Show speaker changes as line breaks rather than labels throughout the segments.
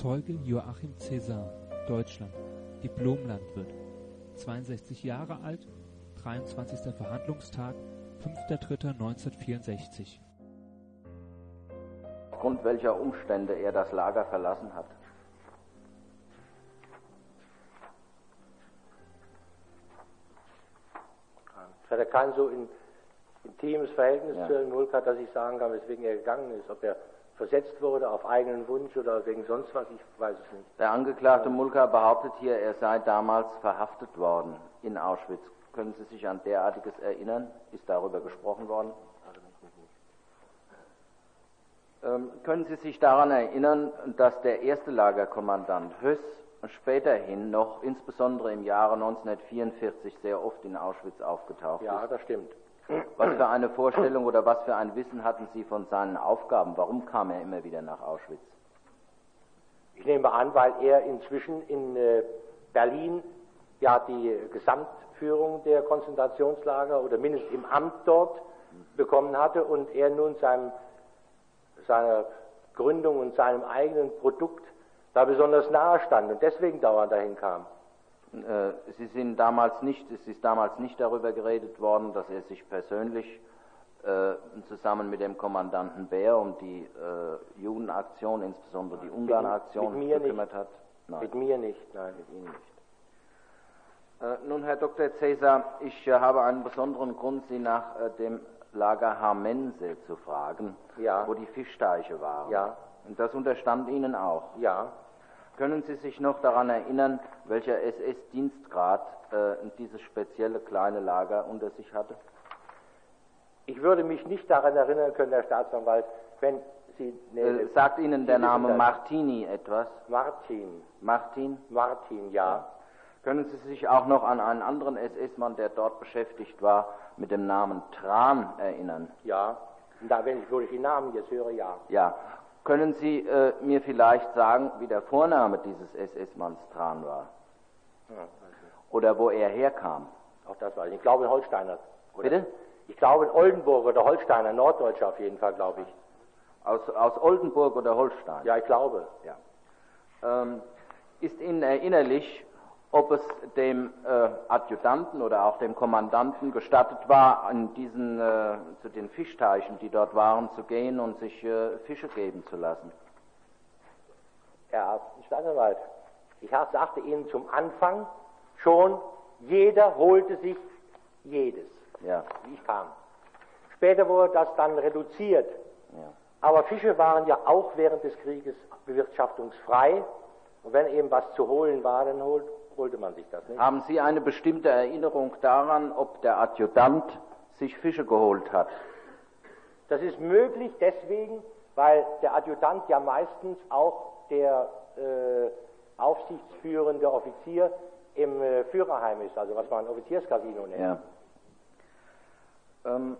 Zeuge Joachim Cäsar, Deutschland, Diplomlandwirt, 62 Jahre alt, 23. Verhandlungstag, 5.3.1964
Aufgrund welcher Umstände er das Lager verlassen hat.
Ich hatte kein so in, intimes Verhältnis
Ja.
zu Herrn Mulka, dass ich sagen kann, weswegen er gegangen ist. Ob er versetzt wurde auf eigenen Wunsch oder wegen sonst was, ich weiß es nicht.
Der Angeklagte Mulka behauptet hier, er sei damals verhaftet worden in Auschwitz. Können Sie sich an derartiges erinnern? Ist darüber gesprochen worden? Ähm, können Sie sich daran erinnern, dass der erste Lagerkommandant Höss späterhin noch, insbesondere im Jahre 1944, sehr oft in Auschwitz aufgetaucht
Ja,
ist?
das stimmt.
Was für eine Vorstellung oder was für ein Wissen hatten Sie von seinen Aufgaben? Warum kam er immer wieder nach Auschwitz?
Ich nehme an, weil er inzwischen in äh, Berlin ja die Gesamtführung der Konzentrationslager oder mindestens im Amt dort bekommen hatte und er nun seinem, seiner Gründung und seinem eigenen Produkt da besonders nahe stand und deswegen dauernd dahin kam.
Äh, Sie sind damals nicht, es ist damals nicht darüber geredet worden, dass er sich persönlich äh, zusammen mit dem Kommandanten Bär um die äh, Judenaktion, insbesondere die Ungarn-Aktion, gekümmert hat. Nein,
Mit mir nicht, nein.
mit Ihnen nicht. Äh, nun, Herr Dr. Cäsar, ich habe einen besonderen Grund, Sie nach dem Lager Harmense zu fragen,
Ja.
wo die Fischteiche waren.
Ja.
Und das unterstand Ihnen auch.
Ja,
Können Sie sich noch daran erinnern, welcher SS-Dienstgrad äh, dieses spezielle kleine Lager unter sich hatte?
ich würde mich nicht daran erinnern können, Herr Staatsanwalt, wenn Sie... nee,
Äh, sagt Ihnen der Name. Martini etwas?
Martin,
Martin?
Martin, ja.
Können Sie sich auch noch an einen anderen SS-Mann, der dort beschäftigt war, mit dem Namen Tran erinnern?
Ja, da, wenn ich wohl die Namen jetzt höre, ja.
Ja. Können Sie äh, mir vielleicht sagen, wie der Vorname dieses SS-Manns Tran war? Oder wo er herkam?
Auch das weiß ich. Ich glaube in Holsteiner. Oder?
Bitte?
Ich glaube in Oldenburg oder Holsteiner, Norddeutscher auf jeden Fall, glaube ich.
Aus, aus Oldenburg oder Holstein?
Ja, ich glaube.
Ja. Ähm, ist Ihnen erinnerlich, ob es dem äh, Adjutanten oder auch dem Kommandanten gestattet war, an diesen, äh, zu den Fischteichen, die dort waren, zu gehen und sich äh, Fische geben zu lassen?
Herr Staatsanwalt, ich sagte Ihnen zum Anfang schon, jeder holte sich jedes,
Ja,
wie ich kam. Später wurde das dann reduziert.
ja.
Aber Fische waren ja auch während des Krieges bewirtschaftungsfrei. Und wenn eben was zu holen war, dann holt, holte man sich das nicht.
Haben Sie eine bestimmte Erinnerung daran, ob der Adjutant sich Fische geholt hat?
Das ist möglich deswegen, weil der Adjutant ja meistens auch der äh, aufsichtsführende Offizier im äh, Führerheim ist, also was man Offizierscasino nennt.
Ja. Ähm,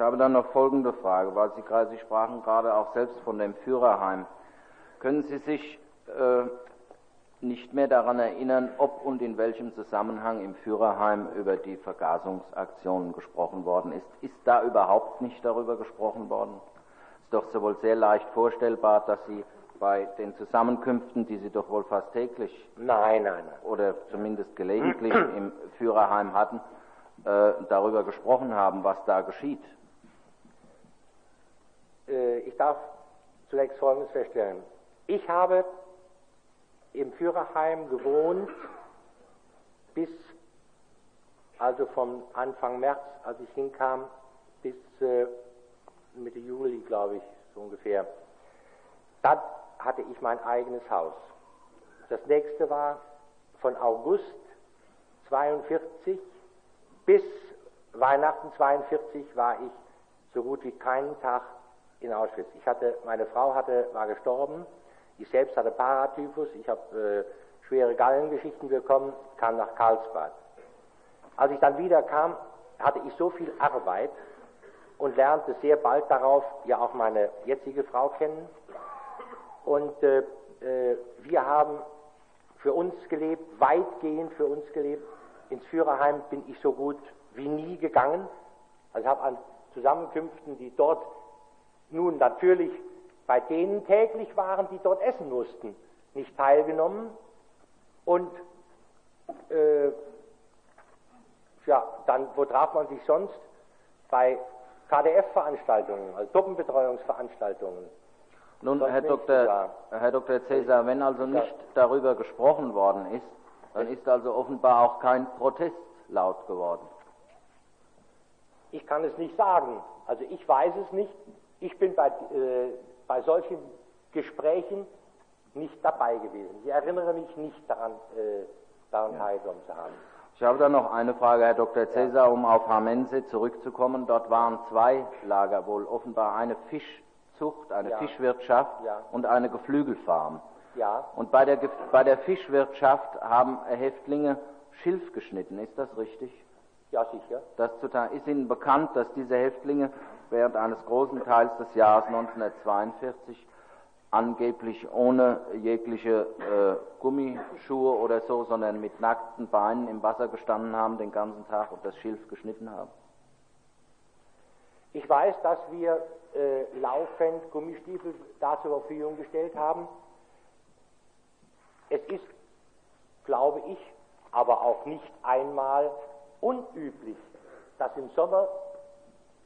habe dann noch folgende Frage, weil Sie gerade, Sie sprachen gerade auch selbst von dem Führerheim. Können Sie sich äh, nicht mehr daran erinnern, ob und in welchem Zusammenhang im Führerheim über die Vergasungsaktionen gesprochen worden ist? Ist da überhaupt nicht darüber gesprochen worden? Ist doch so wohl sehr leicht vorstellbar, dass Sie bei den Zusammenkünften, die Sie doch wohl fast täglich
Nein, nein, nein.
oder zumindest gelegentlich im Führerheim hatten, äh, darüber gesprochen haben, was da geschieht.
Äh, ich darf zunächst Folgendes feststellen. Ich habe im Führerheim gewohnt bis, also vom Anfang März, als ich hinkam, bis äh, Mitte Juli, glaube ich, so ungefähr. Da hatte ich mein eigenes Haus. Das nächste war von August 42 bis Weihnachten 42 war ich so gut wie keinen Tag in Auschwitz. Ich hatte, meine Frau hatte, war gestorben, ich selbst hatte Paratyphus, ich habe äh, schwere Gallengeschichten bekommen, kam nach Karlsbad. Als ich dann wieder kam, hatte ich so viel Arbeit und lernte sehr bald darauf ja auch meine jetzige Frau kennen. Und äh, äh, wir haben für uns gelebt, weitgehend für uns gelebt. Ins Führerheim bin ich so gut wie nie gegangen. Also habe an Zusammenkünften, die dort nun natürlich bei denen täglich waren, die dort essen mussten, nicht teilgenommen. Und äh, ja, dann, wo traf man sich sonst? Bei KDF-Veranstaltungen, also Truppenbetreuungsveranstaltungen.
Nun, Herr Dr. Herr Dr. Cäsar, wenn also nicht darüber gesprochen worden ist, dann ist also offenbar auch kein Protest laut geworden.
Ich kann es nicht sagen. Also ich weiß es nicht. Ich bin bei, äh, bei solchen Gesprächen nicht dabei gewesen. Ich erinnere mich nicht daran, äh, daran ja. teilgenommen zu haben.
Ich habe dann noch eine Frage, Herr Dr. Cäsar, um auf Hamense zurückzukommen. Dort waren zwei Lager wohl, offenbar eine Fischzucht, eine ja. Fischwirtschaft ja. und eine Geflügelfarm.
Ja.
Und bei der, bei der Fischwirtschaft haben Häftlinge Schilf geschnitten, ist das richtig?
Ja, sicher.
Das ist Ihnen bekannt, dass diese Häftlinge während eines großen Teils des Jahres 1942 angeblich ohne jegliche äh, Gummischuhe oder so, sondern mit nackten Beinen im Wasser gestanden haben den ganzen Tag und das Schilf geschnitten haben?
Ich weiß, dass wir äh, laufend Gummistiefel da zur Verfügung gestellt haben. Es ist, glaube ich, aber auch nicht einmal unüblich, dass im Sommer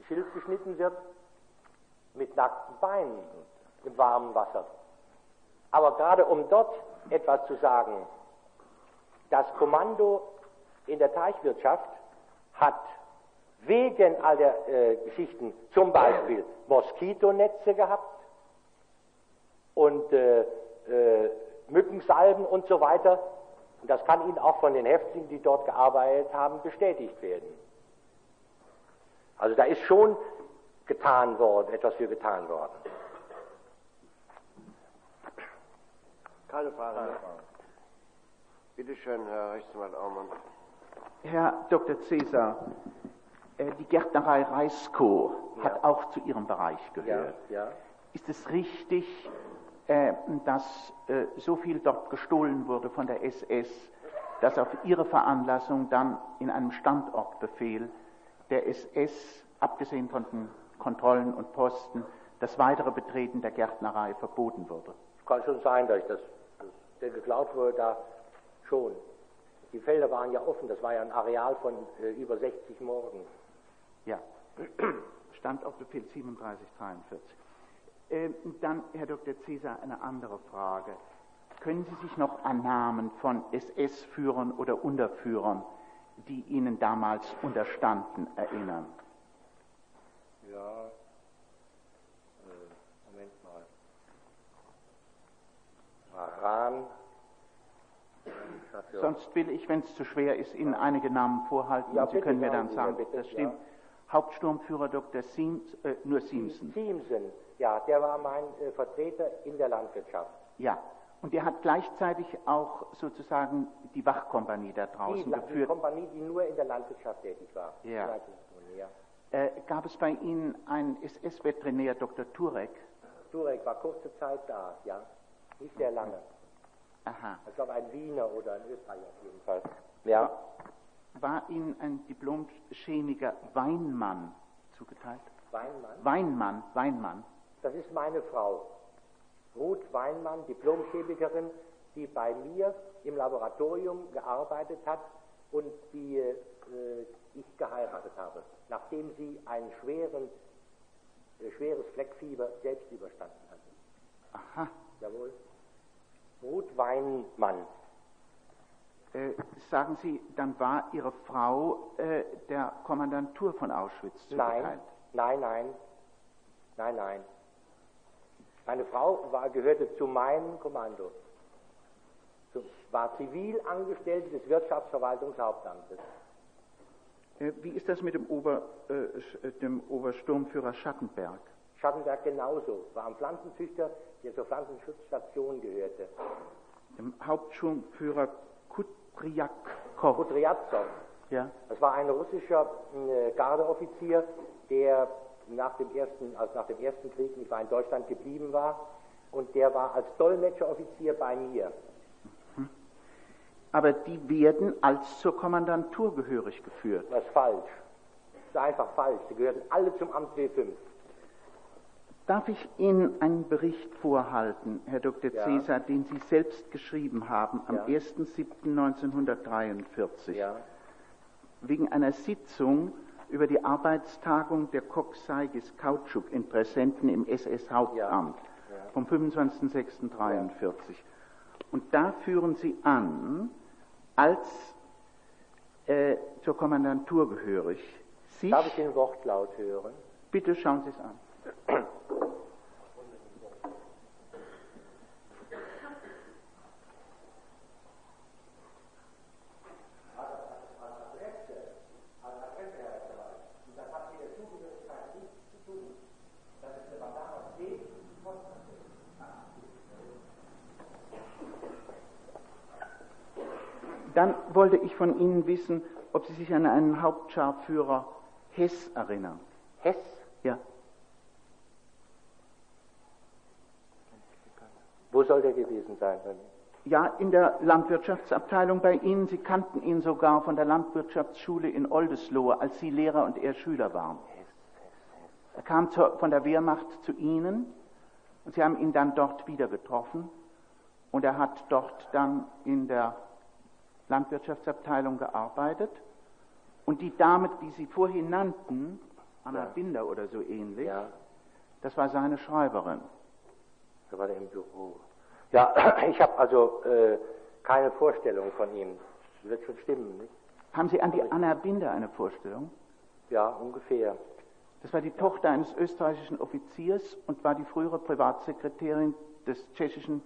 Schilf geschnitten wird mit nackten Beinen im warmen Wasser. Aber gerade um dort etwas zu sagen, das Kommando in der Teichwirtschaft hat wegen all der äh, Geschichten zum Beispiel Moskitonetze gehabt und äh, äh, Mückensalben und so weiter. Und das kann Ihnen auch von den Häftlingen, die dort gearbeitet haben, bestätigt werden. Also da ist schon getan worden, etwas für getan worden.
Keine Frage. Keine Frage. Bitte schön, Herr Rechtsanwalt Aumann.
Herr Dr. Cäsar, äh, die Gärtnerei Reiskow ja. hat auch zu Ihrem Bereich gehört.
Ja, ja.
Ist es richtig, äh, dass äh, so viel dort gestohlen wurde von der SS, dass auf Ihre Veranlassung dann in einem Standortbefehl der SS, abgesehen von den Kontrollen und Posten, das weitere Betreten der Gärtnerei verboten wurde?
Es kann schon sein, dass ich das der geklaut wurde, da schon. Die Felder waren ja offen, das war ja ein Areal von äh, über 60 Morden.
Ja, Standortbefehl 3743. Äh, dann, Herr Dr. Cäsar, eine andere Frage. Können Sie sich noch an Namen von SS-Führern oder Unterführern, die Ihnen damals unterstanden, erinnern?
Ja, Rahn.
Sonst will ich, wenn es zu schwer ist, Ihnen einige Namen vorhalten
ja,
und Sie können mir dann sagen,
bitte,
das stimmt.
Ja.
Hauptsturmführer Dr. Siems, äh, nur Simpson.
Simpson, ja, der war mein äh, Vertreter in der Landwirtschaft.
Ja, und er hat gleichzeitig auch sozusagen die Wachkompanie da draußen
die,
geführt.
Die Kompanie, die nur in der Landwirtschaft tätig war.
Ja. ja. Äh, gab es bei Ihnen einen SS-Veterinär, Dr. Turek?
Turek war kurze Zeit da, ja. Nicht sehr lange.
Aha.
Ich glaube, ein Wiener oder ein Österreicher auf jeden Fall.
Ja. War Ihnen ein Diplom-Chemiker Weinmann zugeteilt?
Weinmann?
Weinmann, Weinmann.
Das ist meine Frau. Ruth Weinmann, Diplom-Chemikerin, die bei mir im Laboratorium gearbeitet hat und die äh, ich geheiratet habe, nachdem sie ein schweren, äh, schweres Fleckfieber selbst überstanden hatte.
Aha.
Jawohl. Ruth Weinmann.
Äh, sagen Sie, dann war Ihre Frau äh, der Kommandantur von Auschwitz
zugeteilt? Nein, nein, nein, nein, nein. Meine Frau war, gehörte zu meinem Kommando. War zivil angestellt des Wirtschaftsverwaltungshauptamtes.
Äh, wie ist das mit dem, Ober, äh, dem Obersturmführer Schattenberg?
Schattenberg genauso. War ein Pflanzenzüchter, der zur Pflanzenschutzstation gehörte.
Dem Hauptschulführer Kutriakow.
Kutriakow.
Ja.
Das war ein russischer äh, Gardeoffizier, der nach dem, ersten, also nach dem Ersten Krieg nicht war in Deutschland geblieben war und der war als Dolmetscheroffizier bei mir.
Aber die werden als zur Kommandantur gehörig geführt.
Das ist falsch. Das ist einfach falsch. Die gehören alle zum Amt W5.
Darf ich Ihnen einen Bericht vorhalten, Herr Dr.
Ja.
Cäsar, den Sie selbst geschrieben haben am
Ja.
1.7.1943,
Ja.
wegen einer Sitzung über die Arbeitstagung der Coxsaiges Kautschukinteressenten im SS-Hauptamt
Ja.
vom 25.06.43. Und da führen Sie an, als äh, zur Kommandantur gehörig, sich,
Darf ich den Wortlaut hören?
bitte schauen Sie es an. Dann wollte ich von Ihnen wissen, ob Sie sich an einen Hauptscharführer Hess erinnern.
Hess?
Ja.
Wo soll der gewesen sein?
Ja, in der Landwirtschaftsabteilung bei Ihnen. Sie kannten ihn sogar von der Landwirtschaftsschule in Oldesloe, als Sie Lehrer und er Schüler waren. Er kam zur, von der Wehrmacht zu Ihnen und Sie haben ihn dann dort wieder getroffen und er hat dort dann in der Landwirtschaftsabteilung gearbeitet und die Dame, die Sie vorhin nannten, Anna
Ja.
Binder oder so ähnlich,
Ja,
das war seine Schreiberin.
da war der im Büro. Ja, ich habe also äh, keine Vorstellung von ihm. Wird schon stimmen, nicht?
Haben Sie an die Anna Binder eine Vorstellung?
Ja, ungefähr.
Das war die Tochter eines österreichischen Offiziers und war die frühere Privatsekretärin des tschechischen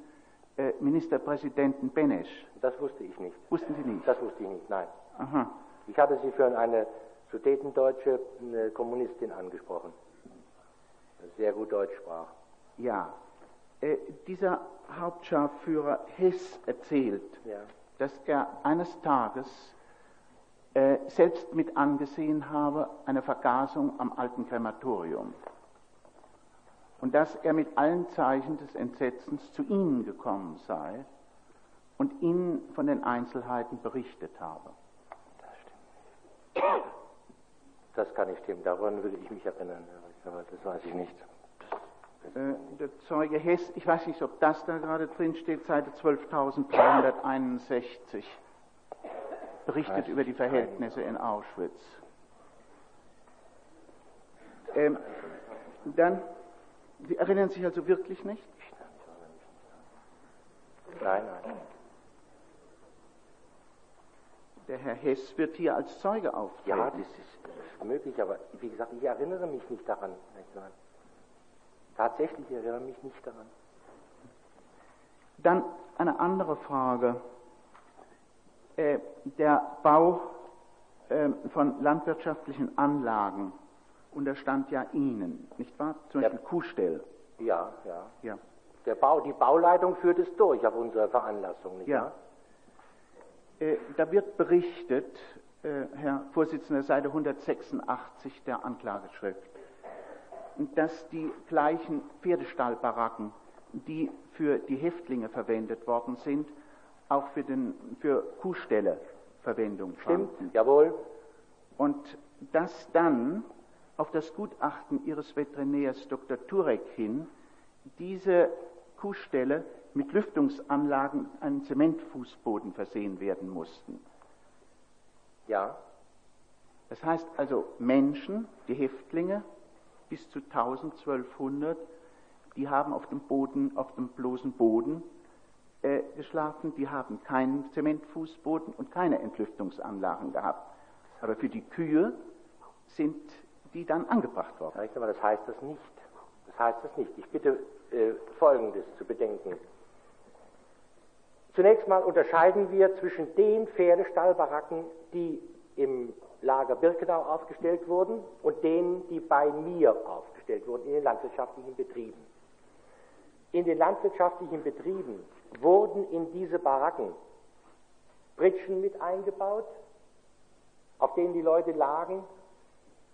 äh, Ministerpräsidenten Beneš.
Das wusste ich nicht.
Wussten Sie nicht?
Das wusste ich nicht, nein.
Aha.
Ich hatte sie für eine sudetendeutsche eine Kommunistin angesprochen. Sehr gut Deutsch sprach.
Ja. Äh, dieser Hauptscharführer Hess erzählt,
Ja.
dass er eines Tages äh, selbst mit angesehen habe eine Vergasung am alten Krematorium. Und dass er mit allen Zeichen des Entsetzens zu Ihnen gekommen sei und Ihnen von den Einzelheiten berichtet habe.
Das kann nicht stimmen. Daran würde ich mich erinnern. Aber das weiß ich nicht.
Äh, der Zeuge Hess, ich weiß nicht, ob das da gerade drin steht, Seite 12.361, berichtet über die
ich
Verhältnisse in Auschwitz. Ähm, dann, Sie erinnern sich also wirklich nicht?
Nein, nein.
Der Herr Hess wird hier als Zeuge auftreten.
Ja, das ist, das ist möglich, aber wie gesagt, ich erinnere mich nicht daran. Tatsächlich erinnere mich nicht daran.
Dann eine andere Frage. Äh, der Bau äh, von landwirtschaftlichen Anlagen unterstand ja Ihnen, nicht wahr? Zum
Ja.
Beispiel Kuhstell.
Ja, ja.
Ja.
Der Bau, die Bauleitung führt es durch auf unsere Veranlassung, nicht
Ja.
wahr?
Äh, da wird berichtet, äh, Herr Vorsitzender, Seite 186 der Anklageschrift, dass die gleichen Pferdestallbaracken, die für die Häftlinge verwendet worden sind, auch für, den, für Kuhställe Verwendung
Stimmt,
fanden.
jawohl.
Und dass dann auf das Gutachten Ihres Veterinärs Dr. Turek hin diese Kuhställe mit Lüftungsanlagen einen Zementfußboden versehen werden mussten.
Ja,
Das heißt also Menschen, die Häftlinge, bis zu 1200, die haben auf dem Boden, auf dem bloßen Boden äh, geschlafen, die haben keinen Zementfußboden und keine Entlüftungsanlagen gehabt. Aber für die Kühe sind die dann angebracht worden.
Herr Rechtsanwalt, das heißt das nicht. Das heißt das nicht. Ich bitte äh, Folgendes zu bedenken. Zunächst mal unterscheiden wir zwischen den Pferdestallbaracken, die im Lager Birkenau aufgestellt wurden, und denen, die bei mir aufgestellt wurden in den landwirtschaftlichen Betrieben. In den landwirtschaftlichen Betrieben wurden in diese Baracken Pritschen mit eingebaut, auf denen die Leute lagen.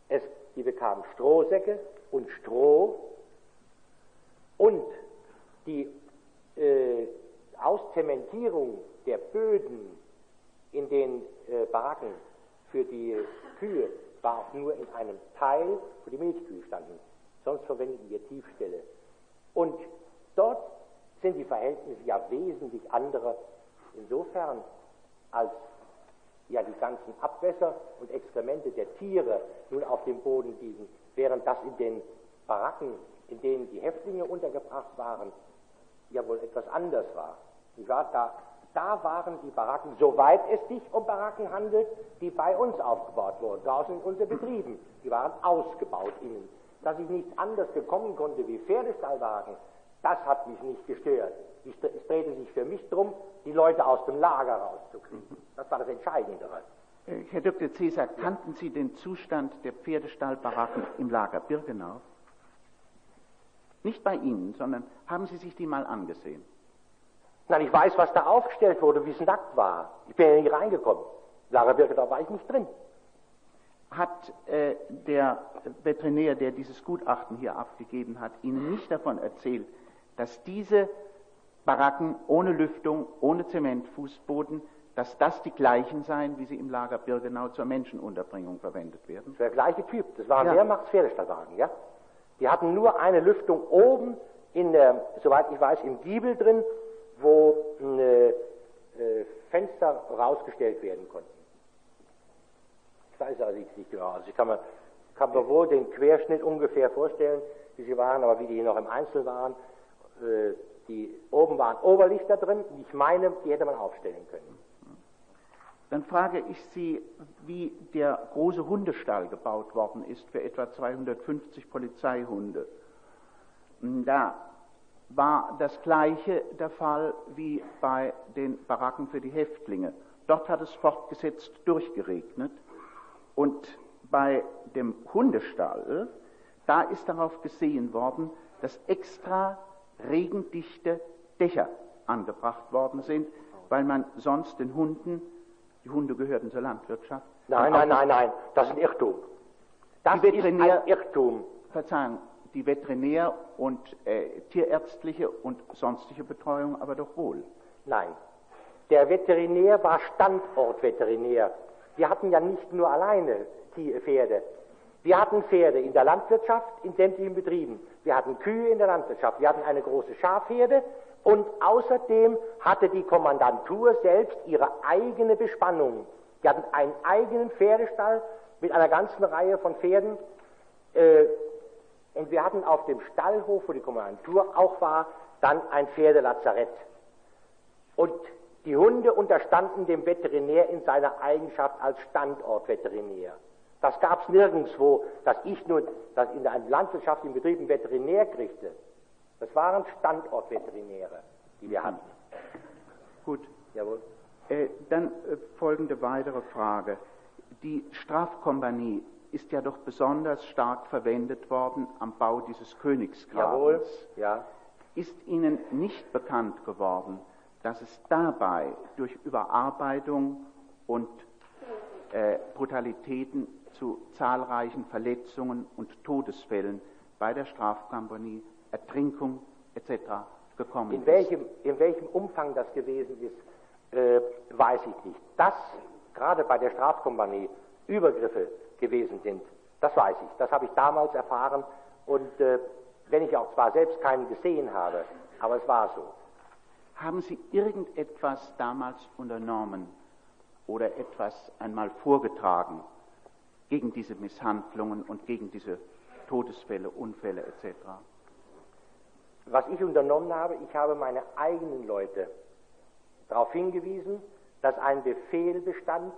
Es, die bekamen Strohsäcke und Stroh und die äh, Auszementierung der Böden in den äh, Baracken für die Kühe war auch nur in einem Teil, wo die Milchkühe standen. Sonst verwendeten wir Tiefstelle. Und dort sind die Verhältnisse ja wesentlich andere insofern als ganzen Abwässer und Exkremente der Tiere nun auf dem Boden liegen, während das in den Baracken, in denen die Häftlinge untergebracht waren, ja wohl etwas anders war. Ich war da, da waren die Baracken, soweit es sich um Baracken handelt, die bei uns aufgebaut wurden, draußen in unseren Betrieben, die waren ausgebaut innen. Dass ich nichts anderes bekommen konnte wie Pferdestallwagen, das hat mich nicht gestört. Es drehte sich für mich darum, die Leute aus dem Lager rauszukriegen. Das war das Entscheidendere.
Äh, Herr Dr. Cäsar, kannten Sie den Zustand der Pferdestallbaracken im Lager Birkenau? Nicht bei Ihnen, sondern haben Sie sich die mal angesehen?
Nein, ich weiß, was da aufgestellt wurde, wie es nackt war. Ich bin ja nicht reingekommen. Lager Birkenau war ich nicht drin.
Hat äh, der Veterinär, der dieses Gutachten hier abgegeben hat, Ihnen nicht davon erzählt, dass diese Baracken ohne Lüftung, ohne Zementfußboden, dass das die gleichen seien, wie sie im Lager Birgenau zur Menschenunterbringung verwendet werden?
Das war der gleiche Typ. Das waren ja. Wehrmachtspferdestallwagen, ja? Die hatten nur eine Lüftung oben in der, soweit ich weiß, im Giebel drin, wo äh, äh, Fenster rausgestellt werden konnten. Ich weiß also nicht genau. Also ich kann mir, kann mir wohl den Querschnitt ungefähr vorstellen, wie sie waren, aber wie die noch im Einzel waren, äh, die oben waren Oberlichter drin, ich meine, die hätte man aufstellen können.
Dann frage ich Sie, wie der große Hundestall gebaut worden ist für etwa 250 Polizeihunde. Da war das gleiche der Fall wie bei den Baracken für die Häftlinge. Dort hat es fortgesetzt durchgeregnet und bei dem Hundestall, da ist darauf gesehen worden, dass extra regendichte Dächer angebracht worden sind, weil man sonst den Hunden, die Hunde gehörten zur Landwirtschaft.
Nein, nein, nein, nein, das ist ein Irrtum. Das ist ein Irrtum.
Verzeihen, die Veterinär- und äh, tierärztliche und sonstige Betreuung aber doch wohl.
Nein, der Veterinär war Standortveterinär. Wir hatten ja nicht nur alleine Pferde. Wir hatten Pferde in der Landwirtschaft, in sämtlichen Betrieben. Wir hatten Kühe in der Landwirtschaft. Wir hatten eine große Schafherde. Und außerdem hatte die Kommandantur selbst ihre eigene Bespannung. Wir hatten einen eigenen Pferdestall mit einer ganzen Reihe von Pferden. Äh, und wir hatten auf dem Stallhof, wo die Kommandantur auch war, dann ein Pferdelazarett. Und die Hunde unterstanden dem Veterinär in seiner Eigenschaft als Standortveterinär. Das gab es nirgendwo, dass ich nur dass in einem landwirtschaftlichen Betrieb einen Veterinär kriegte. Das waren Standortveterinäre, die wir hatten.
Gut. Jawohl. Äh, dann äh, folgende weitere Frage. Die Strafkompanie ist ja doch besonders stark verwendet worden am Bau dieses Königsgrabens.
Jawohl, ja.
Ist Ihnen nicht bekannt geworden, dass es dabei durch Überarbeitung und äh, Brutalitäten zu zahlreichen Verletzungen und Todesfällen bei der Strafkompanie, Ertrinkung etc. gekommen
in welchem, ist. In welchem Umfang das gewesen ist, äh, weiß ich nicht. Dass gerade bei der Strafkompanie Übergriffe gewesen sind, das weiß ich. Das habe ich damals erfahren und äh, wenn ich auch zwar selbst keinen gesehen habe, aber es war so.
Haben Sie irgendetwas damals unternommen oder etwas einmal vorgetragen, gegen diese Misshandlungen und gegen diese Todesfälle, Unfälle etc.
Was ich unternommen habe, ich habe meine eigenen Leute darauf hingewiesen, dass ein Befehl bestand,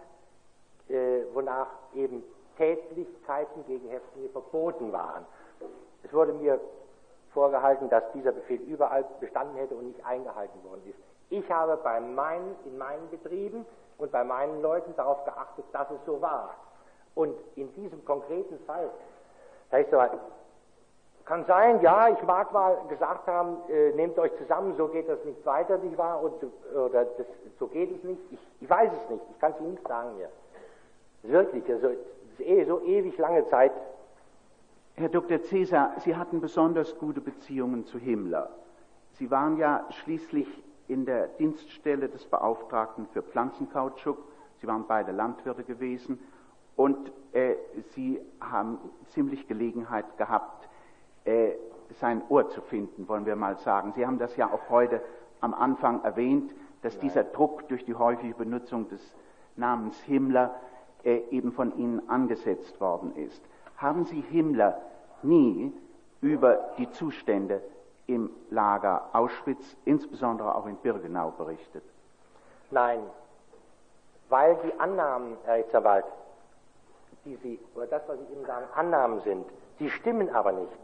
äh, wonach eben Tätlichkeiten gegen Häftlinge verboten waren. Es wurde mir vorgehalten, dass dieser Befehl überall bestanden hätte und nicht eingehalten worden ist. Ich habe bei meinen, in meinen Betrieben und bei meinen Leuten darauf geachtet, dass es so war. Und in diesem konkreten Fall, da ist so, kann sein, ja, ich mag mal gesagt haben, äh, nehmt euch zusammen, so geht das nicht weiter, nicht wahr? Und, oder das, so geht es nicht. Ich, ich weiß es nicht, ich kann es Ihnen nicht sagen mir. Wirklich, also, eh, so ewig lange Zeit.
Herr Dr. Cäsar, Sie hatten besonders gute Beziehungen zu Himmler. Sie waren ja schließlich in der Dienststelle des Beauftragten für Pflanzenkautschuk Sie waren beide Landwirte gewesen und äh, Sie haben ziemlich Gelegenheit gehabt, äh, sein Ohr zu finden, wollen wir mal sagen. Sie haben das ja auch heute am Anfang erwähnt, dass dieser Druck durch die häufige Benutzung des Namens Himmler äh, eben von Ihnen angesetzt worden ist. Haben Sie Himmler nie über die Zustände im Lager Auschwitz, insbesondere auch in Birkenau, berichtet?
Nein, weil die Annahmen, Herr Rechtsanwalt, die Sie, oder das, was Sie eben sagen, Annahmen sind, die stimmen aber nicht.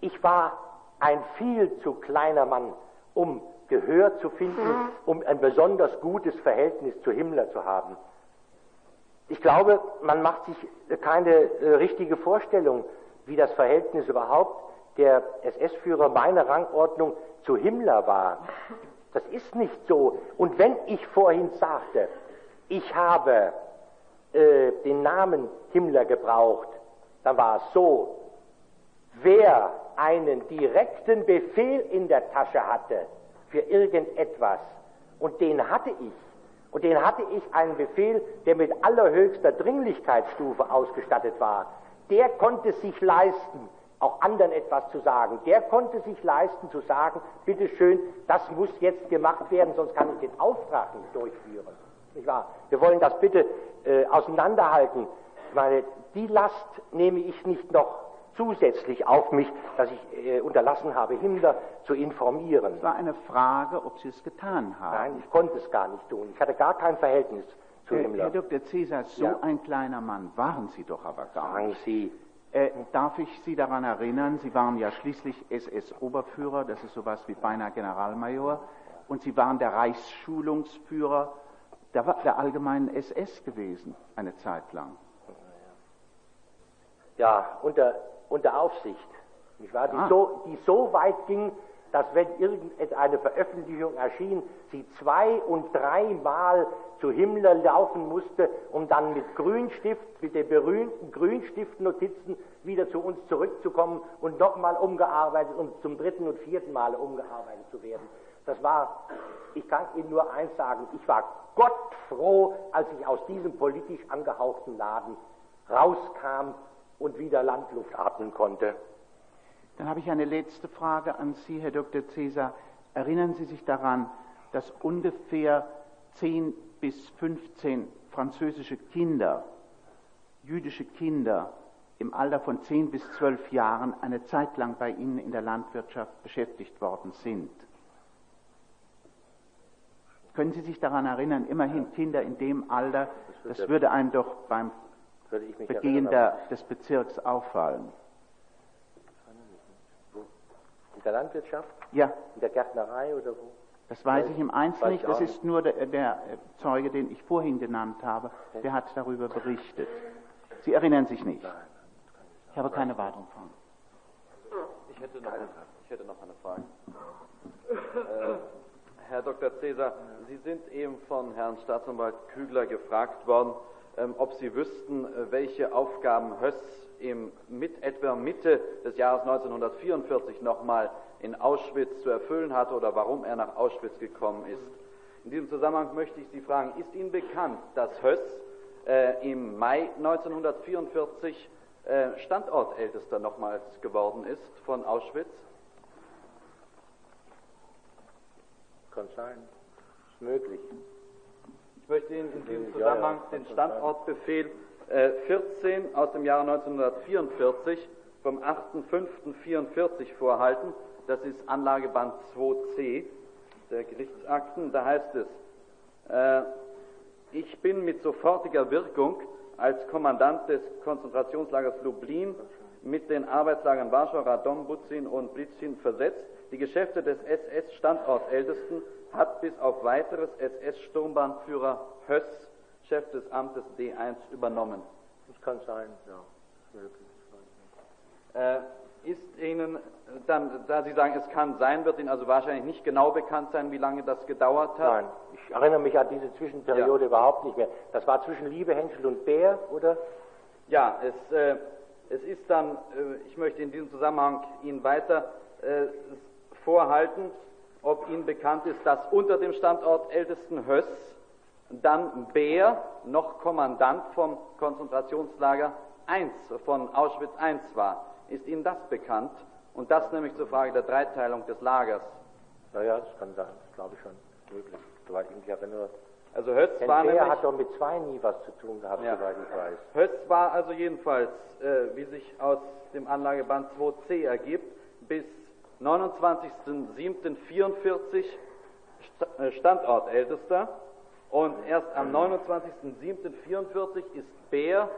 Ich war ein viel zu kleiner Mann, um Gehör zu finden, um ein besonders gutes Verhältnis zu Himmler zu haben. Ich glaube, man macht sich keine äh, richtige Vorstellung, wie das Verhältnis überhaupt der SS-Führer meiner Rangordnung zu Himmler war. Das ist nicht so. Und wenn ich vorhin sagte, ich habe äh, den Namen Himmler gebraucht, dann war es so, wer einen direkten Befehl in der Tasche hatte für irgendetwas, und den hatte ich, und den hatte ich einen Befehl, der mit allerhöchster Dringlichkeitsstufe ausgestattet war, der konnte sich leisten, auch anderen etwas zu sagen. Der konnte sich leisten zu sagen, bitteschön, das muss jetzt gemacht werden, sonst kann ich den Auftrag nicht durchführen. Nicht wahr? Wir wollen das bitte äh, auseinanderhalten. Ich meine, die Last nehme ich nicht noch zusätzlich auf mich, dass ich äh, unterlassen habe, Himmler zu informieren.
Es war eine Frage, ob Sie es getan haben.
Nein, ich konnte es gar nicht tun. Ich hatte gar kein Verhältnis zu
Herr,
Himmler.
Herr Dr. Cäsar, so
Ja.
ein kleiner Mann waren Sie doch aber gar
Sagen
nicht.
Sie,
Äh, darf ich Sie daran erinnern, Sie waren ja schließlich SS-Oberführer, das ist sowas wie beinahe Generalmajor, und Sie waren der Reichsschulungsführer der, der allgemeinen SS gewesen, eine Zeit lang.
ja, unter, unter Aufsicht, nicht wahr? Die,
Ah.
so, die so weit ging, dass wenn irgendeine Veröffentlichung erschien, sie zwei- und dreimal zu Himmler laufen musste, um dann mit Grünstift, mit den berühmten Grünstiftnotizen wieder zu uns zurückzukommen und nochmal umgearbeitet und zum dritten und vierten Male umgearbeitet zu werden. Das war, ich kann Ihnen nur eins sagen, ich war gottfroh, als ich aus diesem politisch angehauchten Laden rauskam und wieder Landluft atmen konnte.
Dann habe ich eine letzte Frage an Sie, Herr Dr. Cäsar. Erinnern Sie sich daran, dass ungefähr 10 bis 15 französische Kinder, jüdische Kinder im Alter von 10 bis 12 Jahren eine Zeit lang bei Ihnen in der Landwirtschaft beschäftigt worden sind? Können Sie sich daran erinnern, immerhin Kinder in dem Alter, das würde einem doch beim Begehen des Bezirks auffallen.
In der Landwirtschaft,
Ja,
in der Gärtnerei oder wo?
Das weiß ich im Einzelnen nicht.
ich
Das ist nur der, der Zeuge, den ich vorhin genannt habe. Der hat darüber berichtet. Sie erinnern sich nicht. Ich habe keine weiteren Fragen.
Ich hätte noch, ich hätte noch eine Frage. Äh, Herr Dr. Cäsar, Sie sind eben von Herrn Staatsanwalt Kügler gefragt worden, ähm, ob Sie wüssten, äh, welche Aufgaben Höss im, mit, etwa Mitte des Jahres 1944 nochmal in Auschwitz zu erfüllen hatte oder warum er nach Auschwitz gekommen ist. In diesem Zusammenhang möchte ich Sie fragen, ist Ihnen bekannt, dass Höss äh, im Mai 1944 äh, Standortältester nochmals geworden ist von Auschwitz?
Kann sein. Ist möglich.
Ich möchte Ihnen in diesem Zusammenhang den Standortbefehl 14 aus dem Jahre 1944 vom 8.5.44 vorhalten. Das ist Anlageband 2c der Gerichtsakten. Da heißt es, äh, ich bin mit sofortiger Wirkung als Kommandant des Konzentrationslagers Lublin mit den Arbeitslagern Warschau, Radom, Buzin und Blitzin versetzt. Die Geschäfte des SS-Standortältesten hat bis auf weiteres SS-Sturmbahnführer Höss, Chef des Amtes D1, übernommen.
Das kann sein, ja.
Äh, ist Ihnen dann, da Sie sagen, es kann sein, wird Ihnen also wahrscheinlich nicht genau bekannt sein, wie lange das gedauert hat?
Nein, ich erinnere mich an diese Zwischenperiode
Ja.
überhaupt nicht mehr. Das war zwischen Liebe, Henschel und Bär, oder?
Ja, es, äh, es ist dann, äh, ich möchte in diesem Zusammenhang Ihnen weiter äh, vorhalten, ob Ihnen bekannt ist, dass unter dem Standort ältesten Höss dann Beer noch Kommandant vom Konzentrationslager 1 von Auschwitz I war. Ist Ihnen das bekannt? Und das nämlich zur Frage der Dreiteilung des Lagers.
Naja, das kann sein, das glaube ich schon möglich, soweit ich mich erinnere.
Also Hötz
Denn
war nämlich,
hat doch mit zwei nie was zu tun gehabt,
Ja.
soweit ich weiß.
Hötz war also jedenfalls, äh, wie sich aus dem Anlageband 2c ergibt, bis 29.07.44 Sta- äh, Standortältester und erst am 29.07.44 ist Beer,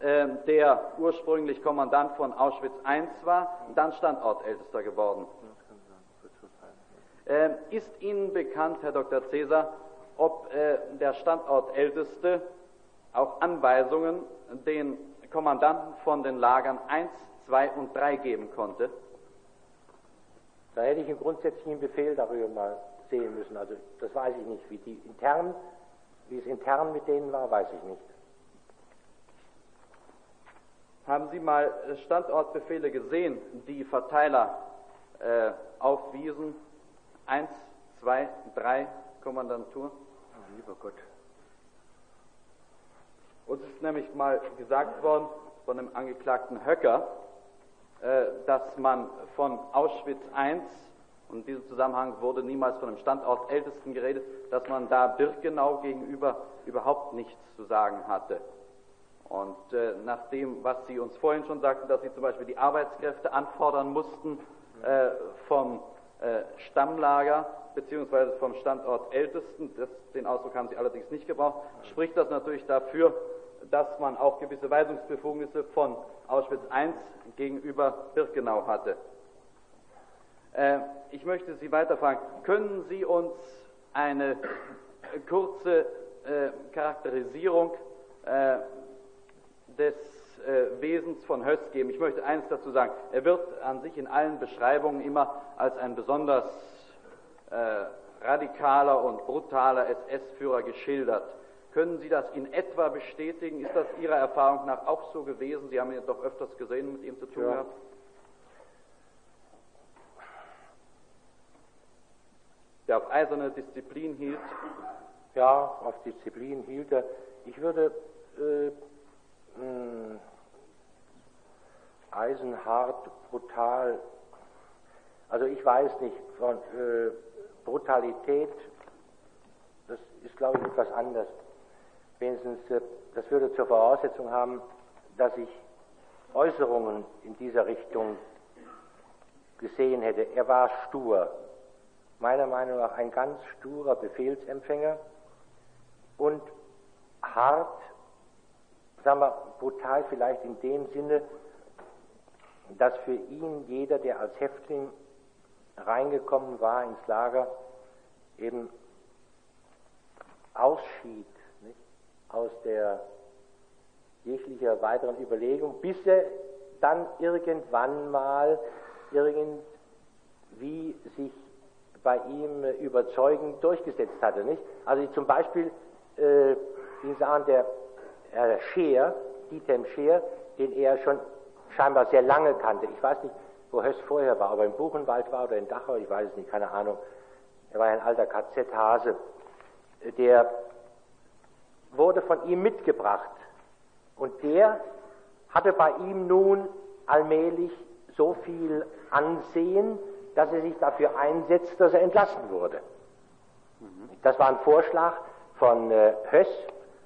äh, der ursprünglich Kommandant von Auschwitz I war, dann Standortältester geworden. Ähm, ist Ihnen bekannt, Herr Dr. Cäsar, ob äh, der Standortälteste auch Anweisungen den Kommandanten von den Lagern 1, 2 und 3 geben konnte?
Da hätte ich einen grundsätzlichen Befehl darüber mal sehen müssen. Also das weiß ich nicht. Wie die intern, wie es intern mit denen war, weiß ich nicht.
Haben Sie mal äh, Standortbefehle gesehen, die Verteiler äh, aufwiesen? 1, 2, 3 Kommandantur?
Oh, lieber Gott.
Uns ist nämlich mal gesagt worden von dem Angeklagten Höcker, äh, dass man von Auschwitz I, und in diesem Zusammenhang wurde niemals von dem Standort Ältesten geredet, dass man da Birkenau gegenüber überhaupt nichts zu sagen hatte. Und äh, nach dem, was Sie uns vorhin schon sagten, dass Sie zum Beispiel die Arbeitskräfte anfordern mussten äh, vom äh, Stammlager beziehungsweise vom Standort Ältesten, das, den Ausdruck haben Sie allerdings nicht gebraucht, spricht das natürlich dafür, dass man auch gewisse Weisungsbefugnisse von Auschwitz I gegenüber Birkenau hatte. Äh, ich möchte Sie weiterfragen, können Sie uns eine kurze äh, Charakterisierung äh, des Wesens von Höss geben. Ich möchte eines dazu sagen. Er wird an sich in allen Beschreibungen immer als ein besonders radikaler und brutaler SS-Führer geschildert. Können Sie das in etwa bestätigen? Ist das Ihrer Erfahrung nach auch so gewesen? Sie haben ihn doch öfters gesehen, mit ihm zu tun
Ja.
gehabt. Der auf eiserne Disziplin hielt.
Ja, auf Disziplin hielt er. Ich würde äh, mh, eisenhart, brutal, also ich weiß nicht, von äh, Brutalität, das ist glaube ich etwas anders. Wenigstens, äh, das würde zur Voraussetzung haben, dass ich Äußerungen in dieser Richtung gesehen hätte. Er war stur, meiner Meinung nach ein ganz sturer Befehlsempfänger und hart, sagen wir brutal vielleicht in dem Sinne, dass für ihn jeder, der als Häftling reingekommen war ins Lager, eben ausschied nicht? aus der jeglicher weiteren Überlegung, bis er dann irgendwann mal irgendwie sich bei ihm äh, überzeugend durchgesetzt hatte. Nicht? Also zum Beispiel, äh, wie sagen, der Herr Scheer, Dietem Scheer, den er schon scheinbar sehr lange kannte. Ich weiß nicht, wo Höss vorher war, ob er im Buchenwald war oder in Dachau, ich weiß es nicht, keine Ahnung. Er war ein alter KZ-Hase. Der wurde von ihm mitgebracht. Und der hatte bei ihm nun allmählich so viel Ansehen, dass er sich dafür einsetzt, dass er entlassen wurde. Das war ein Vorschlag von äh, Höss,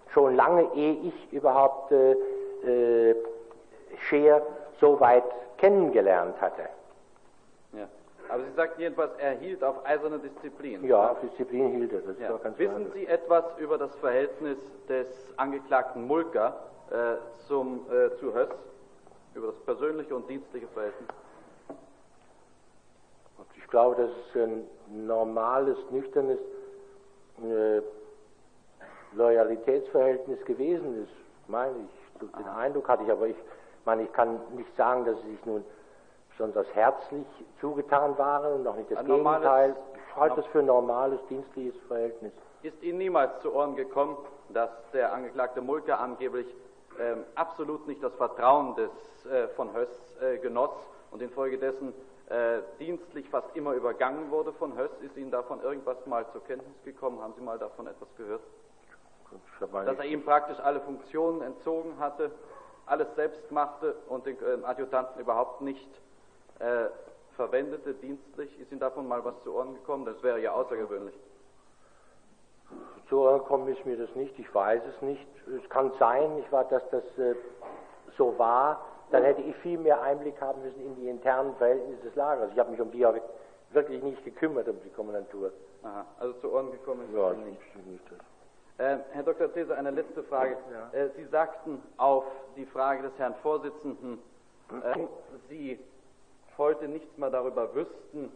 schon lange ehe ich überhaupt äh, äh, Scheer so weit kennengelernt hatte.
Ja. Aber Sie sagten jedenfalls, er hielt auf eiserne Disziplin.
Ja, auf Disziplin hielt er, das ist
Ja.
doch ganz
Wissen. Sie etwas über das Verhältnis des Angeklagten Mulker äh, zum, äh, zu Höss? Über das persönliche und dienstliche Verhältnis?
Ich glaube, dass es ein normales, nüchternes äh, Loyalitätsverhältnis gewesen ist. Meine ich, den Eindruck hatte ich, aber ich meine, ich kann nicht sagen, dass sie sich nun besonders herzlich zugetan waren und noch nicht das
Ein
Gegenteil. Ich halte das für ein normales dienstliches Verhältnis.
Ist Ihnen niemals zu Ohren gekommen, dass der Angeklagte Mulker angeblich ähm, absolut nicht das Vertrauen des, äh, von Höss äh, genoss und infolgedessen äh, dienstlich fast immer übergangen wurde von Höss? Ist Ihnen davon irgendwas mal zur Kenntnis gekommen? Haben Sie mal davon etwas gehört? dass er ihm praktisch alle Funktionen entzogen hatte, alles selbst machte und den äh, Adjutanten überhaupt nicht äh, verwendete dienstlich. Ist Ihnen davon mal was zu Ohren gekommen? Das wäre ja außergewöhnlich.
Zu Ohren gekommen ist mir das nicht, ich weiß es nicht. Es kann sein, ich war, dass das äh, so war, dann hätte ich viel mehr Einblick haben müssen in die internen Verhältnisse des Lagers. Ich habe mich um die wirklich nicht gekümmert, um die Kommandantur.
Aha, also zu Ohren gekommen ist
Ja, das
nicht. Äh, Herr Dr. Cäsar, eine letzte Frage. Äh, Sie sagten auf die Frage des Herrn Vorsitzenden, äh, Sie heute nichts mehr darüber wüssten,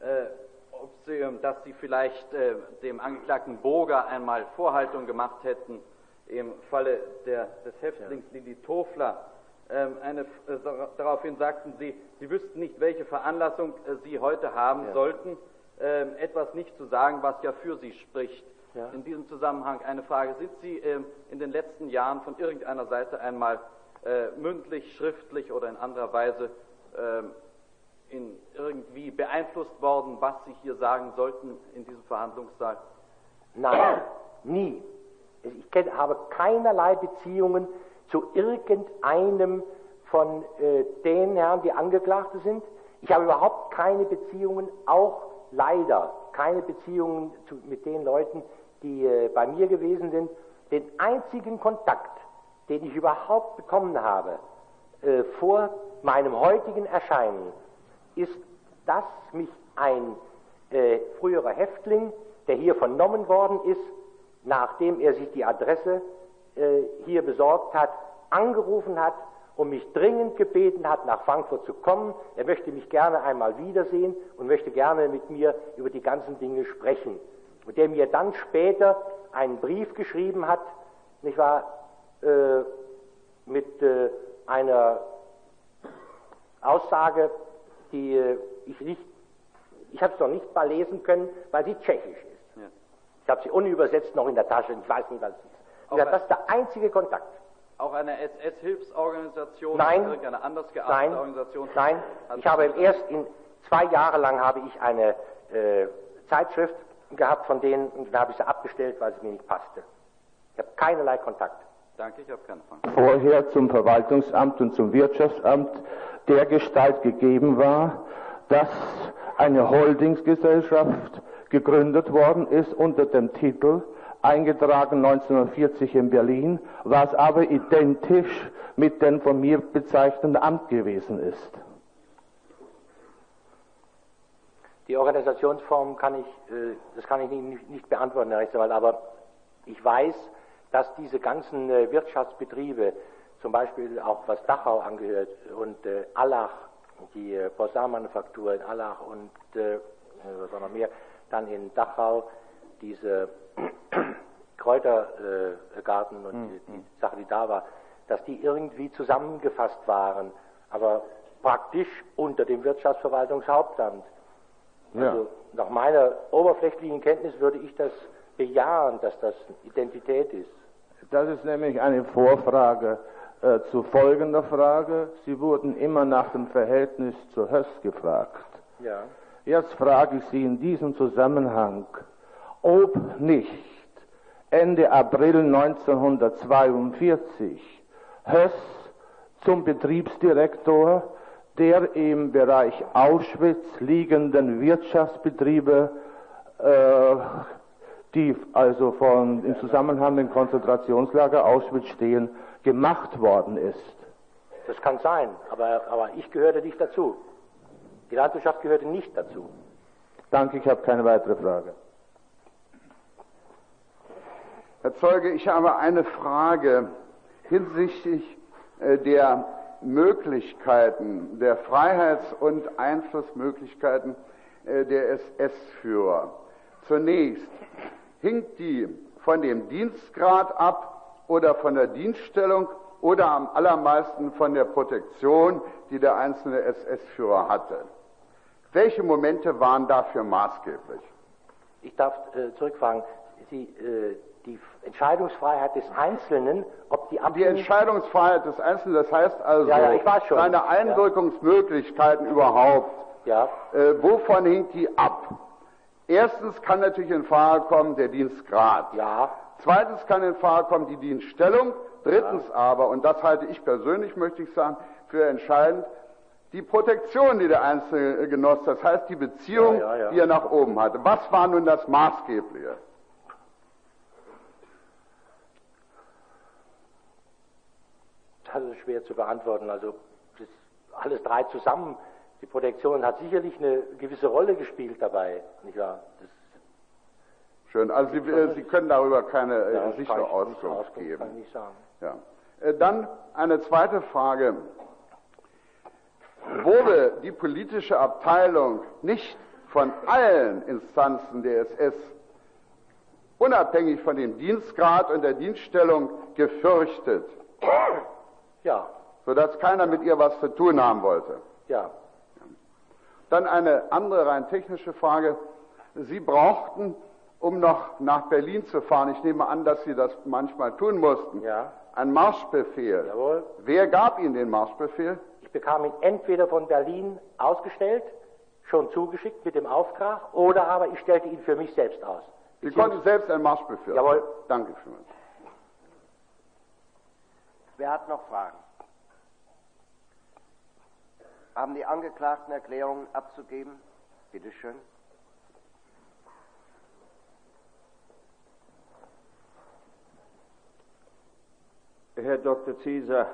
äh, ob Sie, ähm, dass Sie vielleicht äh, dem Angeklagten Burger einmal Vorhaltung gemacht hätten im Falle der, des Häftlings Lili Tofler. Ähm, eine, äh, daraufhin sagten Sie, Sie wüssten nicht, welche Veranlassung äh, Sie heute haben
Ja.
sollten, ähm, etwas nicht zu sagen, was ja für Sie spricht.
Ja.
In diesem Zusammenhang eine Frage. Sind Sie ähm, in den letzten Jahren von irgendeiner Seite einmal äh, mündlich, schriftlich oder in anderer Weise in irgendwie beeinflusst worden, was Sie hier sagen sollten in diesem Verhandlungssaal?
Nein, nie. Ich kenn, habe keinerlei Beziehungen zu irgendeinem von äh, den Herren, die Angeklagte sind. Ich habe überhaupt keine Beziehungen, auch leider keine Beziehungen zu, mit den Leuten, die äh, bei mir gewesen sind. Den einzigen Kontakt, den ich überhaupt bekommen habe äh, vor meinem heutigen Erscheinen, ist, dass mich ein äh, früherer Häftling, der hier vernommen worden ist, nachdem er sich die Adresse äh, hier besorgt hat, angerufen hat und mich dringend gebeten hat, nach Frankfurt zu kommen. Er möchte mich gerne einmal wiedersehen und möchte gerne mit mir über die ganzen Dinge sprechen. Und der mir dann später einen Brief geschrieben hat, nicht wahr, äh, mit äh, einer Aussage, die äh, ich nicht, ich habe es noch nicht mal lesen können, weil sie tschechisch ist.
Ja.
Ich habe sie unübersetzt noch in der Tasche, ich weiß nicht, was es ist. Gesagt, das ist der einzige Kontakt.
Auch eine SS-Hilfsorganisation,
Nein.
irgendeine anders geartete
Nein,
Organisation?
nein. Ich habe erst in zwei Jahre lang habe ich eine äh, Zeitschrift gehabt von denen und dann habe ich sie abgestellt, weil sie mir nicht passte. Ich habe keinerlei Kontakt.
Danke, ich habe keine Frage.
vorher zum Verwaltungsamt und zum Wirtschaftsamt der Gestalt gegeben war, dass eine Holdingsgesellschaft gegründet worden ist unter dem Titel eingetragen 1940 in Berlin, was aber identisch mit dem von mir bezeichneten Amt gewesen ist.
Die Organisationsform kann ich, äh, das kann ich nicht, beantworten, Herr Rechtsanwalt, aber ich weiß, dass diese ganzen äh, Wirtschaftsbetriebe, zum Beispiel auch was Dachau angehört und äh, Allach, die Porzellanmanufaktur in Allach und was auch noch mehr, dann in Dachau diese Kräutergarten und die, die Sache, die da war, dass die irgendwie zusammengefasst waren, aber praktisch unter dem Wirtschaftsverwaltungshauptamt.
Ja.
Also nach meiner oberflächlichen Kenntnis würde ich das bejahen, dass das Identität ist.
Das ist nämlich eine Vorfrage äh, zu folgender Frage. Sie wurden immer nach dem Verhältnis zu Höss gefragt.
Ja.
Jetzt frage ich Sie in diesem Zusammenhang, ob nicht Ende April 1942 Höss zum Betriebsdirektor der im Bereich Auschwitz liegenden Wirtschaftsbetriebe, äh, die also von, im Zusammenhang mit dem Konzentrationslager Auschwitz stehen, gemacht worden ist.
Das kann sein, aber, aber ich gehörte nicht dazu. Die Landwirtschaft gehörte nicht dazu.
Danke, ich habe keine weitere Frage.
Herr Zeuge, ich habe eine Frage hinsichtlich äh, der Möglichkeiten, der Freiheits- und Einflussmöglichkeiten äh, der SS-Führer. Zunächst, hinkt die von dem Dienstgrad ab oder von der Dienststellung oder am allermeisten von der Protektion, die der einzelne SS-Führer hatte? Welche Momente waren dafür maßgeblich?
Ich darf äh, zurückfragen, Sie, äh, die Entscheidungsfreiheit des Einzelnen, ob die
Die
abhängig
Entscheidungsfreiheit des Einzelnen, das heißt also
Ja, ja, ich weiß schon.
seine Einwirkungsmöglichkeiten überhaupt,
ja,
äh, wovon hängt die ab? Erstens kann natürlich in Frage kommen der Dienstgrad.
ja,
Zweitens kann in Frage kommen die Dienststellung. Drittens aber, und das halte ich persönlich, möchte ich sagen, für entscheidend, die Protektion, die der Einzelne genoss, das heißt die Beziehung,
Ja, ja, ja.
die er nach oben hatte. Was war nun das Maßgebliche?
Das ist schwer zu beantworten. Also alles drei zusammen. Die Protektion hat sicherlich eine gewisse Rolle gespielt dabei, nicht wahr? Das,
Schön. Also Sie, äh, Sie können darüber keine äh,
ja,
sichere Auskunft
Auskunft
geben.
Kann ich nicht sagen.
Ja. Äh, Dann eine zweite Frage. Wurde die politische Abteilung nicht von allen Instanzen der SS, unabhängig von dem Dienstgrad und der Dienststellung, gefürchtet,
Ja,
sodass keiner mit ihr was zu tun haben wollte?
ja.
Dann eine andere rein technische Frage. Sie brauchten, um noch nach Berlin zu fahren, ich nehme an, dass Sie das manchmal tun mussten,
Ja.
einen Marschbefehl.
Jawohl.
Wer gab Ihnen den Marschbefehl?
Ich bekam ihn entweder von Berlin ausgestellt, schon zugeschickt mit dem Auftrag, oder aber ich stellte ihn für mich selbst aus.
Sie konnten selbst einen Marschbefehl.
Jawohl.
Danke schön.
Wer hat noch Fragen? Haben die Angeklagten Erklärungen abzugeben? Bitte schön.
Herr Dr. Caesar,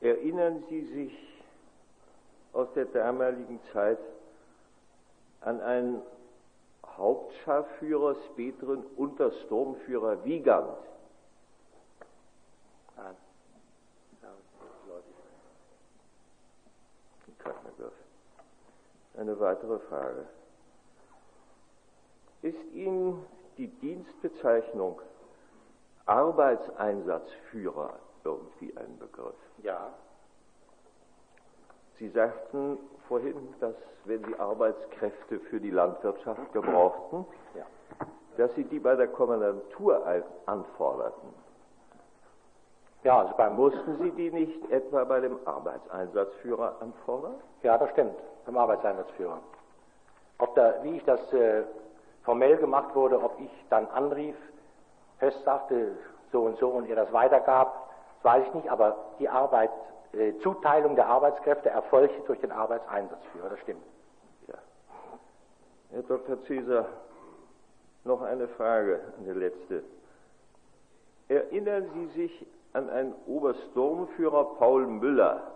erinnern Sie sich aus der damaligen Zeit an einen Hauptscharführer, späteren Untersturmführer Wiegand?
Nein.
Keiner wird. Eine weitere Frage. Ist Ihnen die Dienstbezeichnung Arbeitseinsatzführer irgendwie ein Begriff?
Ja.
Sie sagten vorhin, dass wenn Sie Arbeitskräfte für die Landwirtschaft gebrauchten,
Ja.
dass Sie die bei der Kommandantur anforderten.
Ja, also beim
Mussten Sie die nicht etwa bei dem Arbeitseinsatzführer anfordern?
Ja, das stimmt, beim Arbeitseinsatzführer. Ob da, wie ich das äh, formell gemacht wurde, ob ich dann anrief, Höst sagte so und so und ihr das weitergab, das weiß ich nicht, aber die Arbeit, äh, Zuteilung der Arbeitskräfte erfolgte durch den Arbeitseinsatzführer, das stimmt.
Ja. Herr Dr. Caesar, noch eine Frage, eine letzte. Erinnern Sie sich an einen Obersturmführer Paul Müller?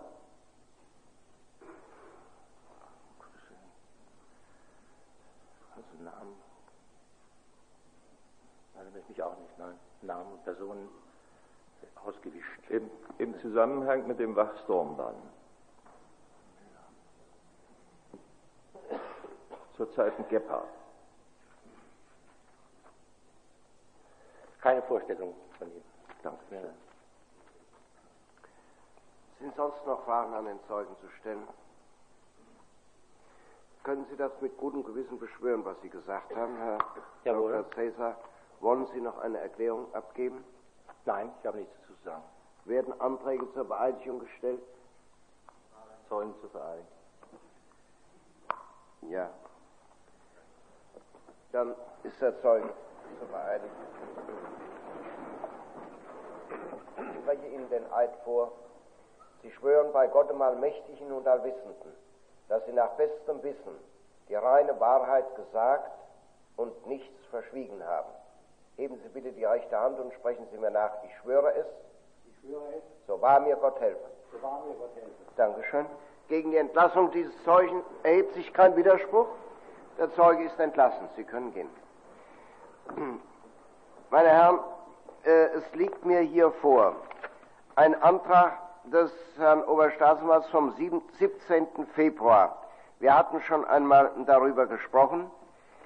Ich mich auch nicht, nein. Namen und Personen ausgewischt.
Im, Im Zusammenhang mit dem Wachsturm dann. Zur Zeiten Gebhardt.
Keine Vorstellung von ihm.
Danke.
Ja.
Sind sonst noch Fragen an den Zeugen zu stellen? Können Sie das mit gutem Gewissen beschwören, was Sie gesagt haben, Herr
Jawohl.
Dr. Caesar? Wollen Sie noch eine Erklärung abgeben?
Nein, ich habe nichts zu sagen.
Werden Anträge zur Beeidigung gestellt?
Zeugen zu vereidigen.
Ja. Dann ist der Zeuge zur Beeidigung. Ich spreche Ihnen den Eid vor. Sie schwören bei Gott dem Allmächtigen und Allwissenden, dass Sie nach bestem Wissen die reine Wahrheit gesagt und nichts verschwiegen haben. Heben Sie bitte die rechte Hand und sprechen Sie mir nach. Ich schwöre es.
Ich schwöre es,
So wahr mir Gott helfe.
so wahr mir Gott helfe.
Dankeschön. Gegen die Entlassung dieses Zeugen erhebt sich kein Widerspruch. Der Zeuge ist entlassen. Sie können gehen. Meine Herren, äh, es liegt mir hier vor ein Antrag des Herrn Oberstaatsanwalts vom 7, 17. Februar. Wir hatten schon einmal darüber gesprochen.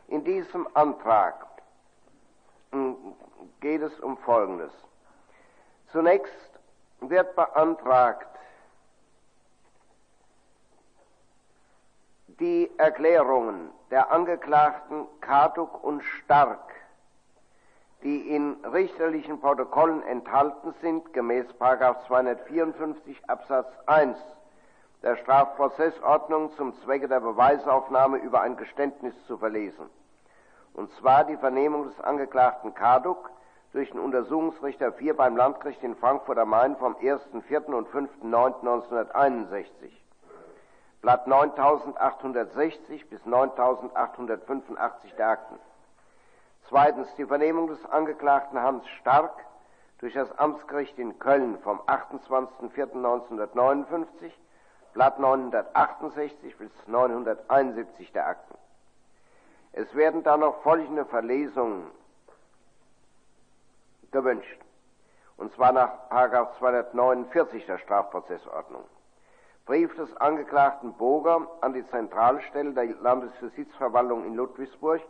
In diesem Antrag geht es um Folgendes. Zunächst wird beantragt, die Erklärungen der Angeklagten Kaduk und Stark, die in richterlichen Protokollen enthalten sind, gemäß 254 Absatz 1 der Strafprozessordnung zum Zwecke der Beweisaufnahme über ein Geständnis zu verlesen Und zwar die Vernehmung des Angeklagten Karduk durch den Untersuchungsrichter 4 beim Landgericht in Frankfurt am Main vom 1.4. und 5.9.1961. Blatt 9860 bis 9885 der Akten. Zweitens die Vernehmung des Angeklagten Hans Stark durch das Amtsgericht in Köln vom 28.04.1959, Blatt 968 bis 971 der Akten. Es werden dann noch folgende Verlesungen gewünscht. Und zwar nach 249 der Strafprozessordnung. Brief des Angeklagten Boger an die Zentralstelle der Landesjustizverwaltung in Ludwigsburg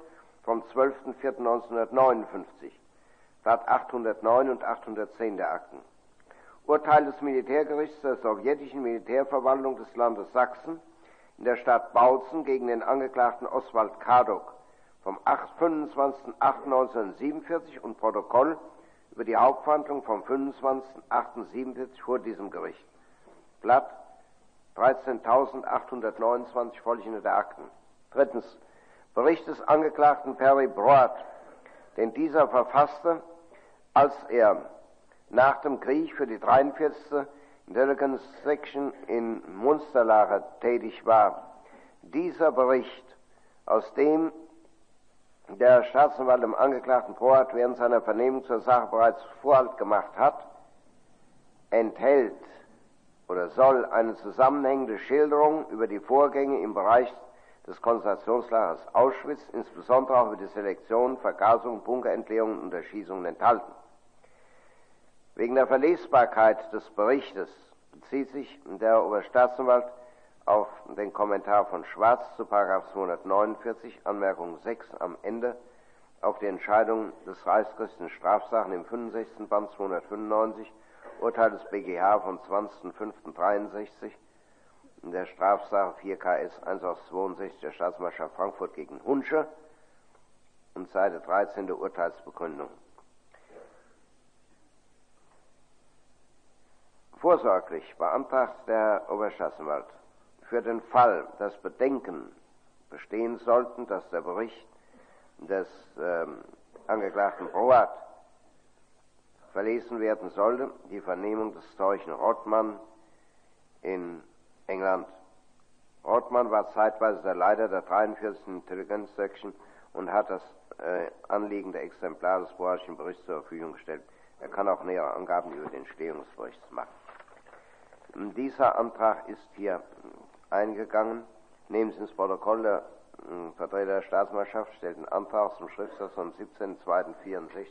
vom 12.04.1959, Blatt 809 und 810 der Akten. Urteil des Militärgerichts der sowjetischen Militärverwaltung des Landes Sachsen in der Stadt Bautzen gegen den Angeklagten Oswald Kardok vom 25.08.1947 und Protokoll über die Hauptverhandlung vom 25.08.47 vor diesem Gericht. Blatt 13.829 folgende der Akten. Drittens. Bericht des Angeklagten Perry Broad, den dieser verfasste, als er nach dem Krieg für die 43. Intelligence Section in Munsterlager tätig war. Dieser Bericht, aus dem der Staatsanwalt dem Angeklagten Broad während seiner Vernehmung zur Sache bereits Vorhalt gemacht hat, enthält oder soll eine zusammenhängende Schilderung über die Vorgänge im Bereich des Konzentrationslagers Auschwitz, insbesondere auch über die Selektion, Vergasung, Bunkerentleerung und Erschießungen enthalten. Wegen der Verlesbarkeit des Berichtes bezieht sich der Oberstaatsanwalt auf den Kommentar von Schwarz zu 249 Anmerkung 6 am Ende auf die Entscheidung des Reichsgerichts in Strafsachen im 65. Band 295, Urteil des BGH vom 20.05.63 in der Strafsache 4 KS 1 aus 62 der Staatsanwaltschaft Frankfurt gegen Hunsche und Seite 13 der Urteilsbegründung. Vorsorglich beantragt der Oberstaatsanwalt für den Fall, dass Bedenken bestehen sollten, dass der Bericht des ähm, Angeklagten Broat verlesen werden sollte, die Vernehmung des Zeugen Rottmann in England. Rottmann war zeitweise der Leiter der 43. Intelligence Section und hat das äh, anliegende Exemplar des Bohrischen Berichts zur Verfügung gestellt. Er kann auch nähere Angaben über den Entstehungsbericht machen. Dieser Antrag ist hier eingegangen. Nehmen Sie ins Protokoll, der äh, Vertreter der Staatsmannschaft stellt einen Antrag zum Schriftsatz vom 17.02.64.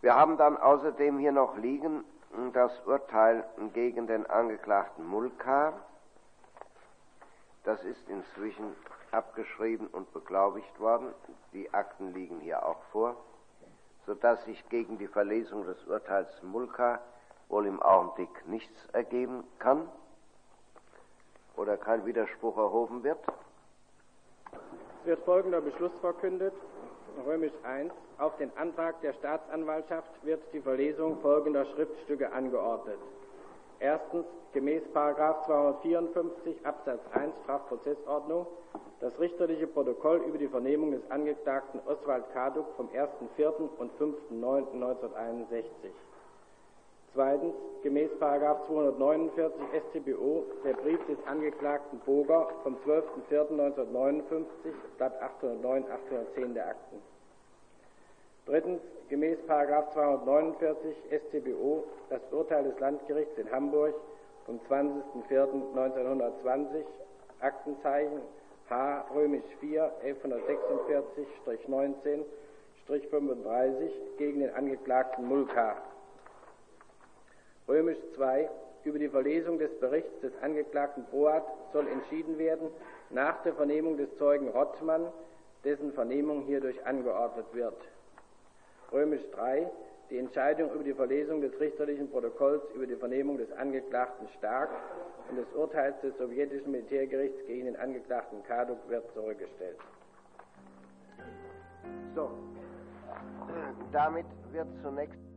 Wir haben dann außerdem hier noch liegen das Urteil gegen den Angeklagten Mulka. Das ist inzwischen abgeschrieben und beglaubigt worden. Die Akten liegen hier auch vor, sodass sich gegen die Verlesung des Urteils Mulka wohl im Augenblick nichts ergeben kann oder kein Widerspruch erhoben wird.
Es wird folgender Beschluss verkündet. Römisch 1. Auf den Antrag der Staatsanwaltschaft wird die Verlesung folgender Schriftstücke angeordnet. Erstens, gemäß 254 Absatz 1 Strafprozessordnung, das richterliche Protokoll über die Vernehmung des Angeklagten Oswald Kaduk vom 1.4. und 5.9.1961. Zweitens, gemäß 249 StBO der Brief des Angeklagten Boger vom 12.04.1959, Blatt 809, 810 der Akten. Drittens, gemäß 249 StBO das Urteil des Landgerichts in Hamburg vom 20.04.1920, Aktenzeichen H römisch 4 1146-19-35 gegen den Angeklagten Mulka. Römisch 2 über die Verlesung des Berichts des Angeklagten Broat soll entschieden werden nach der Vernehmung des Zeugen Rottmann, dessen Vernehmung hierdurch angeordnet wird. Römisch 3 die Entscheidung über die Verlesung des richterlichen Protokolls über die Vernehmung des Angeklagten Stark und des Urteils des sowjetischen Militärgerichts gegen den Angeklagten Kaduk wird zurückgestellt.
So, damit wird zunächst